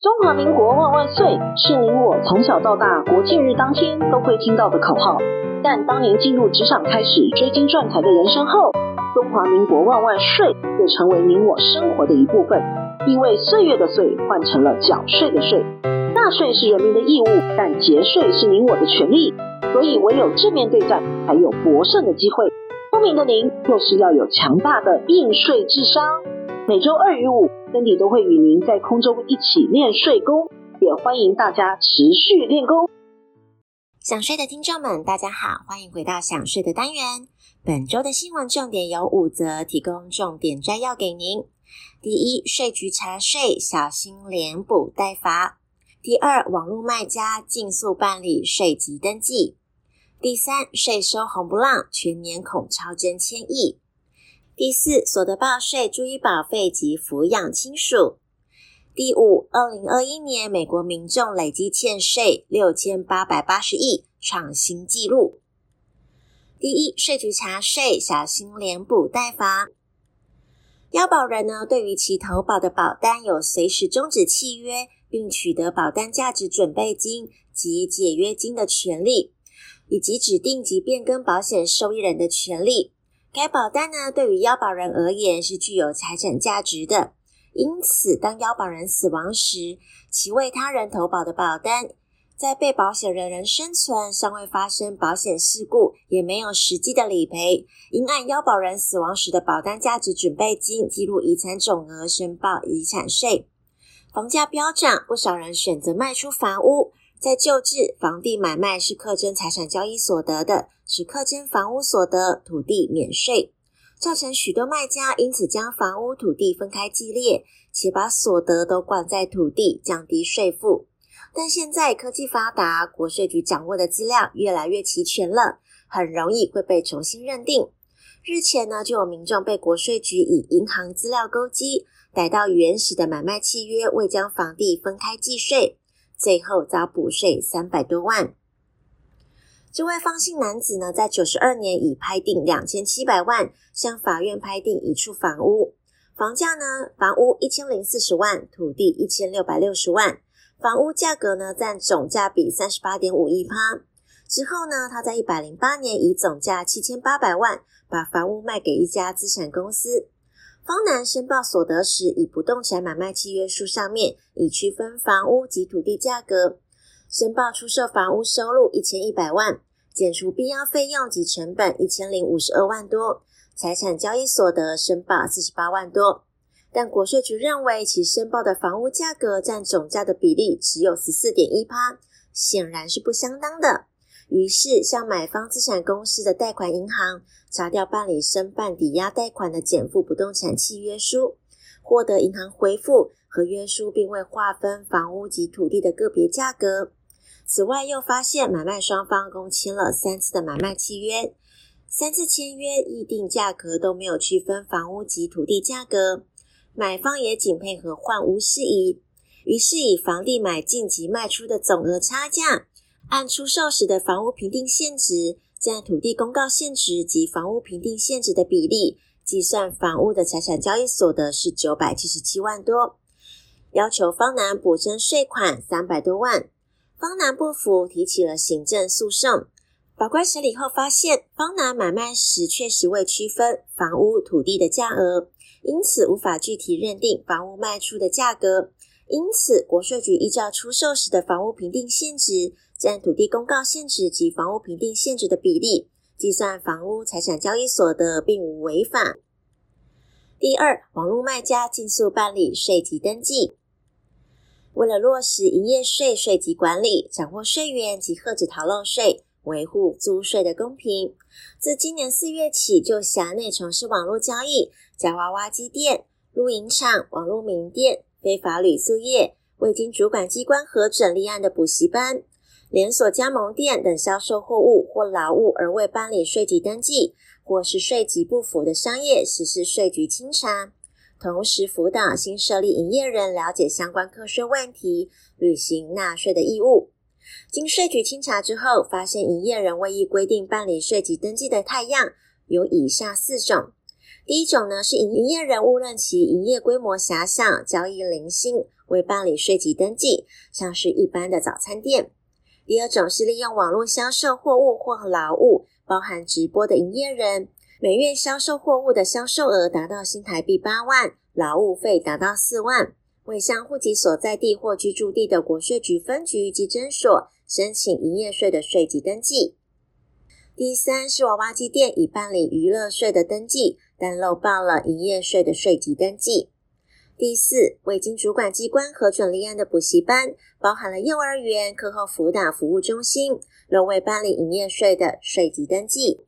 中华民国万万岁是您我从小到大国庆日当天都会听到的口号，但当您进入职场开始追金赚财的人生后，中华民国万万岁就成为您我生活的一部分，因为岁月的岁换成了缴税的税。纳税是人民的义务，但节税是您我的权利，所以唯有正面对战，才有博胜的机会。聪明的您，就是要有强大的应税智商。每周二与五。森迪都会与您在空中一起练税功，也欢迎大家持续练功。想睡的听众们，大家好，欢迎回到想睡的单元。本周的新闻重点有五则，提供重点摘要给您。第一，税局查税，小心连补带罚。第二，网络卖家尽速办理税籍登记。第三，税收红不浪，全年恐超增千亿。第四，所得报税注意保费及抚养亲属。第五，二零二一年美国民众累计欠税六千八百八十亿，创新纪录。第一，税局查税，小心连补带罚。要保人呢，对于其投保的保单有随时终止契约，并取得保单价值准备金及解约金的权利，以及指定及变更保险受益人的权利。该保单呢，对于腰保人而言是具有财产价值的，因此当腰保人死亡时，其为他人投保的保单，在被保险人仍生存、尚未发生保险事故、也没有实际的理赔，应按腰保人死亡时的保单价值准备金记录遗产总额，申报遗产税。房价飙涨，不少人选择卖出房屋。在旧制，房地买卖是课征财产交易所得的，只课征房屋所得，土地免税，造成许多卖家因此将房屋、土地分开计列，且把所得都灌在土地，降低税负。但现在科技发达，国税局掌握的资料越来越齐全了，很容易会被重新认定。日前呢，就有民众被国税局以银行资料勾稽，逮到原始的买卖契约未将房地分开计税。最后遭补税三百多万。这位方姓男子呢，在九十二年已拍定两千七百万，向法院拍定一处房屋，房价呢，房屋一千零四十万，土地一千六百六十万，房屋价格呢占总价比三十八点五一趴。之后呢，他在一百零八年以总价七千八百万，把房屋卖给一家资产公司。方南申报所得时，以不动产买卖契约书上面已区分房屋及土地价格，申报出售房屋收入一千一百万，减除必要费用及成本一千零五十二万多，财产交易所得申报四十八万多。但国税局认为其申报的房屋价格占总价的比例只有十四点一趴，显然是不相当的。于是向买方资产公司的贷款银行查调办理申办抵押贷款的减负不动产契约书，获得银行回复合约书，并未划分房屋及土地的个别价格。此外，又发现买卖双方共签了三次的买卖契约，三次签约议定价格都没有区分房屋及土地价格，买方也仅配合换屋事宜，于是以房地买进及卖出的总额差价。按出售时的房屋评定现值占土地公告现值及房屋评定现值的比例计算，房屋的财产交易所得是九百七十七万多，要求方南补征税款三百多万。方南不服，提起了行政诉讼。法官审理后发现，方南买卖时确实未区分房屋、土地的价额，因此无法具体认定房屋卖出的价格。因此，国税局依照出售时的房屋评定现值。占土地公告限制及房屋评定限制的比例，计算房屋财产交易所得，并无违法。第二，网络卖家尽速办理税籍登记。为了落实营业税税籍管理，掌握税源及遏止逃漏税，维护租税的公平，自今年四月起，就辖内从事网络交易、夹娃娃机店、露营场、网络名店、非法旅宿业，未经主管机关核准立案的补习班。连锁加盟店等销售货物或劳务而未办理税籍登记，或是税籍不符的商业，实施税局清查。同时辅导新设立营业人了解相关课税问题，履行纳税的义务。经税局清查之后，发现营业人未依规定办理税籍登记的态样有以下四种。第一种呢，是营业人误认其营业规模狭小、交易零星，未办理税籍登记，像是一般的早餐店。第二种是利用网络销售货物或劳务，包含直播的营业人，每月销售货物的销售额达到新台币八万，劳务费达到四万。未向户籍所在地或居住地的国税局分局及侦所申请营业税的税籍登记。第三是娃娃机店已办理娱乐税的登记，但漏报了营业税的税籍登记。第四，未经主管机关核准立案的补习班，包含了幼儿园、课后辅导服务中心，仍未办理营业税的税籍登记。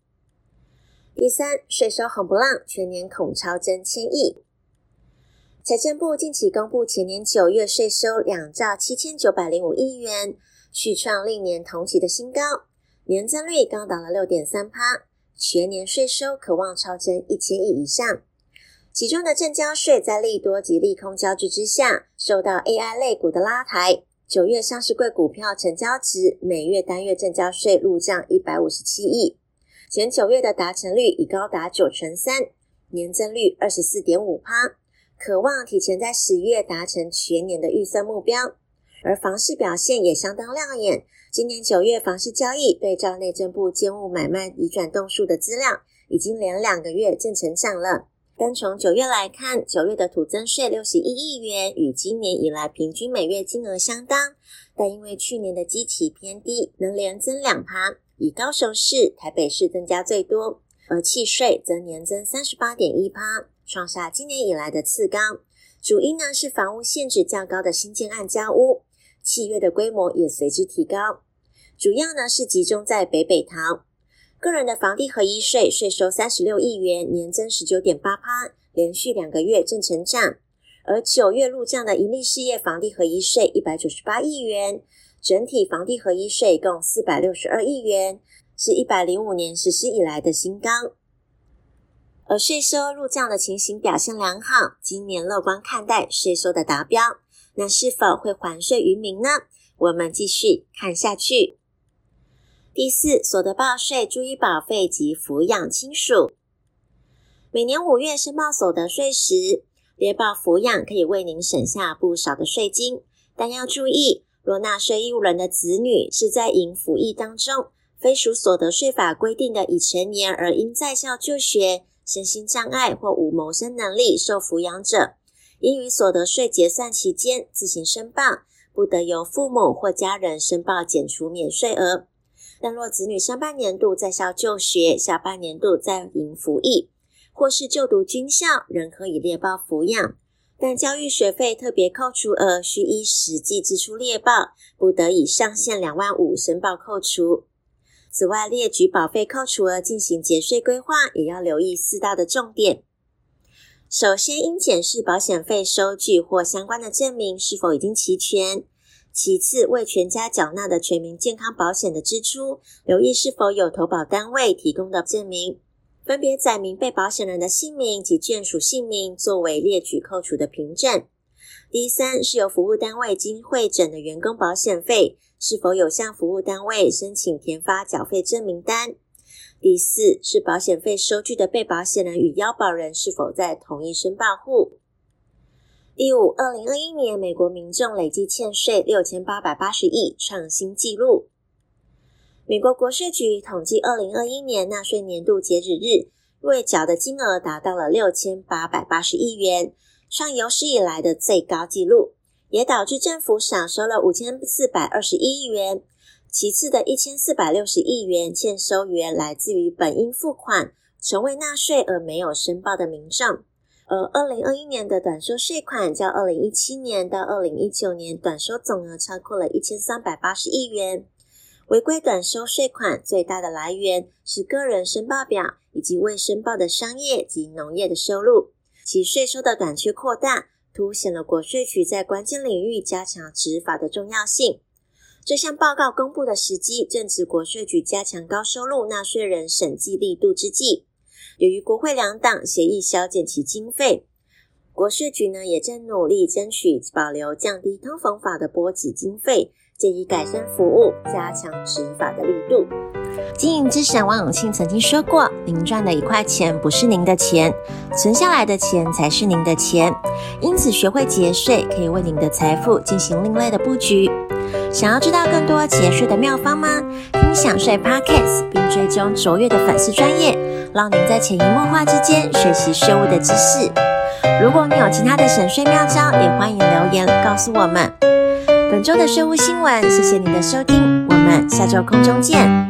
第三，税收红不浪，全年恐超增千亿。财政部近期公布前年九月税收两兆七千九百零五亿元，续创历年同期的新高，年增率高达了六点三趴，全年税收可望超增一千亿以上。其中的证交税在利多及利空交织之下，受到 AI 类股的拉抬，九月上市柜股票成交值每月单月证交税入账一百五十七亿，前九月的达成率已高达九成三，年增率二十四点五趴。可望提前在十月达成全年的预算目标，而房市表现也相当亮眼。今年九月房市交易对照内政部建物买卖移转栋数的资料，已经连两个月正成长了。单从九月来看，九月的土增税六十一亿元，与今年以来平均每月金额相当，但因为去年的基期偏低，能连增两趴，以高雄市、台北市增加最多，而契税则年增三十八点一趴。创下今年以来的次高，主因呢是房屋限制较高的新建案交屋，契约的规模也随之提高。主要呢是集中在北北桃，个人的房地合一税税收三十六亿元，年增十九点八趴，连续两个月正成长。而九月入账的营利事业房地合一税一百九十八亿元，整体房地合一税共四百六十二亿元，是一百零五年实施以来的新高。而税收入账的情形表现良好，今年乐观看待税收的达标，那是否会还税于民呢？我们继续看下去。第四，所得报税注意保费及抚养亲属，每年五月申报所得税时，列报抚养可以为您省下不少的税金，但要注意，若纳税义务人的子女是在营服役当中，非属所得税法规定的已成年而因在校就学。身心障碍或无谋生能力受抚养者，应于所得税结算期间自行申报，不得由父母或家人申报减除免税额。但若子女上半年度在校就学，下半年度在营服役，或是就读军校，仍可以列报抚养。但教育学费特别扣除额需依实际支出列报，不得以上限两万五申报扣除。此外，列举保费扣除额进行节税规划，也要留意四大的重点。首先，应检视保险费收据或相关的证明是否已经齐全。其次，为全家缴纳的全民健康保险的支出，留意是否有投保单位提供的证明，分别载明被保险人的姓名及眷属姓名，作为列举扣除的凭证。第三，是由服务单位经会诊的员工保险费。是否有向服务单位申请填发缴费证明单？第四是保险费收据的被保险人与要保人是否在同一申报户？第五，二零二一年美国民众累计欠税六千八百八十亿，创新纪录。美国国税局统计，二零二一年纳税年度截止日未缴的金额达到了六千八百八十亿元，创有史以来的最高纪录。也导致政府少收了五千四百二十一亿元，其次的一千四百六十亿元欠收源来自于本应付款、从未纳税而没有申报的民众。而二零二一年的短收税款较二零一七年到二零一九年短收总额超过了一千三百八十亿元。违规短收税款最大的来源是个人申报表以及未申报的商业及农业的收入，其税收的短缺扩大。凸显了国税局在关键领域加强执法的重要性。这项报告公布的时机正值国税局加强高收入纳税人审计力度之际。由于国会两党协议削减其经费，国税局呢也正努力争取保留降低通风法的拨给经费，建议改善服务，加强执法的力度。经营之神王永庆曾经说过：“您赚的一块钱不是您的钱，存下来的钱才是您的钱。因此，学会节税可以为您的财富进行另类的布局。想要知道更多节税的妙方吗？听享税 Podcast，并追踪卓越的粉丝专业，让您在潜移默化之间学习税务的知识。如果你有其他的省税妙招，也欢迎留言告诉我们。本周的税务新闻，谢谢您的收听，我们下周空中见。